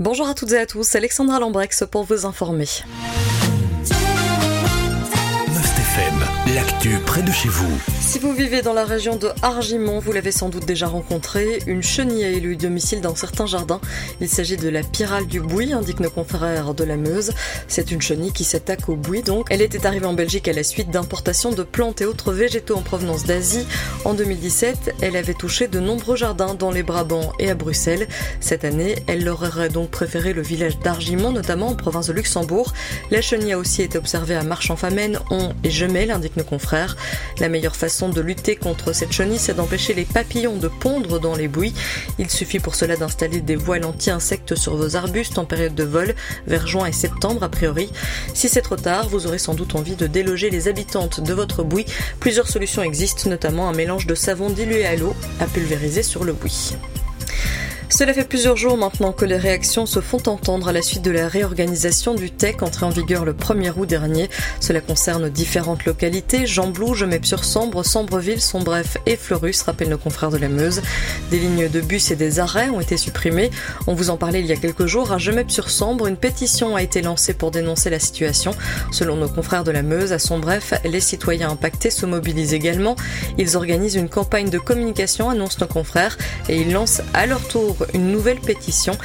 Bonjour à toutes et à tous, Alexandra Lambrex pour vous informer. Si vous vivez dans la région de Argimont, vous l'avez sans doute déjà rencontré, une chenille a élu domicile dans certains jardins. Il s'agit de la pyrale du bouis, indique nos confrères de la Meuse. C'est une chenille qui s'attaque au bouis donc. Elle était arrivée en Belgique à la suite d'importations de plantes et autres végétaux en provenance d'Asie. En 2017, elle avait touché de nombreux jardins dans les Brabants et à Bruxelles. Cette année, elle leur aurait donc préféré le village d'Argimont, notamment en province de Luxembourg. La chenille a aussi été observée à Marche-en-Famenne, On et Gemelle, indique nos confrères. La meilleure façon de lutter contre cette chenille, c'est d'empêcher les papillons de pondre dans les bouis. Il suffit pour cela d'installer des voiles anti-insectes sur vos arbustes en période de vol, vers juin et septembre a priori. Si c'est trop tard, vous aurez sans doute envie de déloger les habitantes de votre bouis. Plusieurs solutions existent, notamment un mélange de savon dilué à l'eau à pulvériser sur le bouis. Cela fait plusieurs jours maintenant que les réactions se font entendre à la suite de la réorganisation du TEC entrée en vigueur le 1er août dernier. Cela concerne différentes localités, Jean-Blou, Gemep-sur-Sambre, Sambreville, Sombref et Fleurus, rappellent nos confrères de la Meuse. Des lignes de bus et des arrêts ont été supprimés. On vous en parlait il y a quelques jours. À Gemep-sur-Sambre, une pétition a été lancée pour dénoncer la situation. Selon nos confrères de la Meuse, à Sombref, les citoyens impactés se mobilisent également. Ils organisent une campagne de communication, annoncent nos confrères, et ils lancent à leur tour une nouvelle pétition.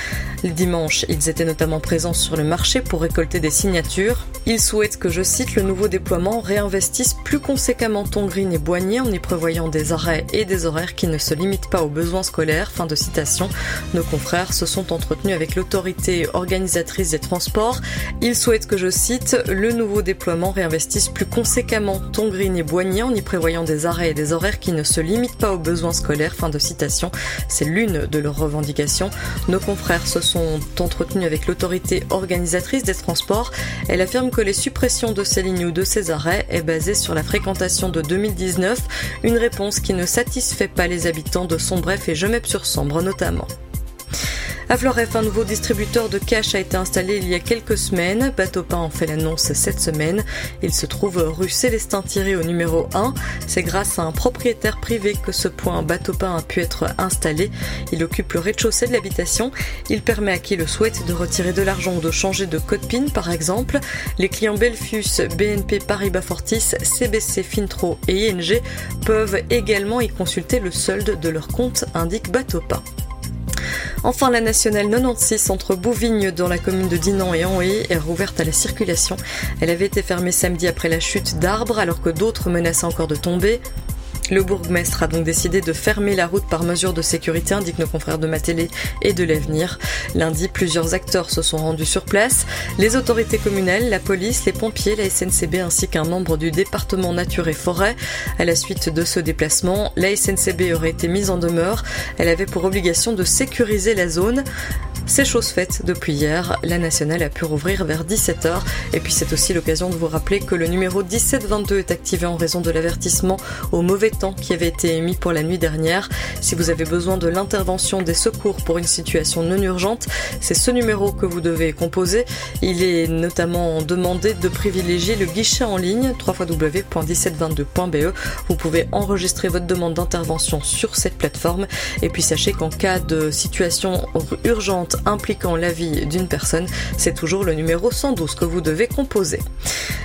Le dimanche, ils étaient notamment présents sur le marché pour récolter des signatures. Ils souhaitent que, je cite, le nouveau déploiement réinvestisse plus conséquemment Tongrine et Boigny en y prévoyant des arrêts et des horaires qui ne se limitent pas aux besoins scolaires. Fin de citation. Nos confrères se sont entretenus avec l'autorité organisatrice des transports. Ils souhaitent que, je cite, le nouveau déploiement réinvestisse plus conséquemment Tongrine et Boigny en y prévoyant des arrêts et des horaires qui ne se limitent pas aux besoins scolaires. Fin de citation. C'est l'une de leurs revendications. Nos confrères se sont entretenus avec l'autorité organisatrice des transports. Elle affirme que les suppressions de ces lignes ou de ces arrêts est basée sur la fréquentation de 2019, une réponse qui ne satisfait pas les habitants de Sombref et Gemep-sur-Sambre notamment. À Floref, un nouveau distributeur de cash a été installé il y a quelques semaines. Bateau en fait l'annonce cette semaine. Il se trouve rue Célestin-Thierry au numéro 1. C'est grâce à un propriétaire privé que ce point Bateau a pu être installé. Il occupe le rez-de-chaussée de l'habitation. Il permet à qui le souhaite de retirer de l'argent ou de changer de code PIN par exemple. Les clients Belfius, BNP Paribas Fortis, CBC Fintro et ING peuvent également y consulter le solde de leur compte, indique Bateau Enfin, la nationale 96 entre Bouvignes dans la commune de Dinan et Anhé est rouverte à la circulation. Elle avait été fermée samedi après la chute d'arbres alors que d'autres menaçaient encore de tomber. Le bourgmestre a donc décidé de fermer la route par mesure de sécurité, indiquent nos confrères de Matélé et de l'Avenir. Lundi, plusieurs acteurs se sont rendus sur place. Les autorités communales, la police, les pompiers, la SNCB ainsi qu'un membre du département nature et forêt. À la suite de ce déplacement, la SNCB aurait été mise en demeure. Elle avait pour obligation de sécuriser la zone. C'est chose faite depuis hier. La nationale a pu rouvrir vers 17h. Et puis c'est aussi l'occasion de vous rappeler que le numéro 1722 est activé en raison de l'avertissement au mauvais temps qui avait été émis pour la nuit dernière. Si vous avez besoin de l'intervention des secours pour une situation non urgente, c'est ce numéro que vous devez composer. Il est notamment demandé de privilégier le guichet en ligne www.1722.be. Vous pouvez enregistrer votre demande d'intervention sur cette plateforme. Et puis sachez qu'en cas de situation urgente impliquant la vie d'une personne, c'est toujours le numéro 112 que vous devez composer.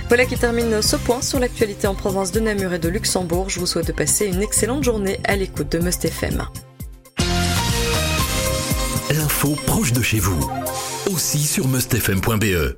Voilà qui termine ce point sur l'actualité en province de Namur et de Luxembourg. Je vous souhaite de passer une excellente journée à l'écoute de Must FM. L'info proche de chez vous, aussi sur mustfm.be.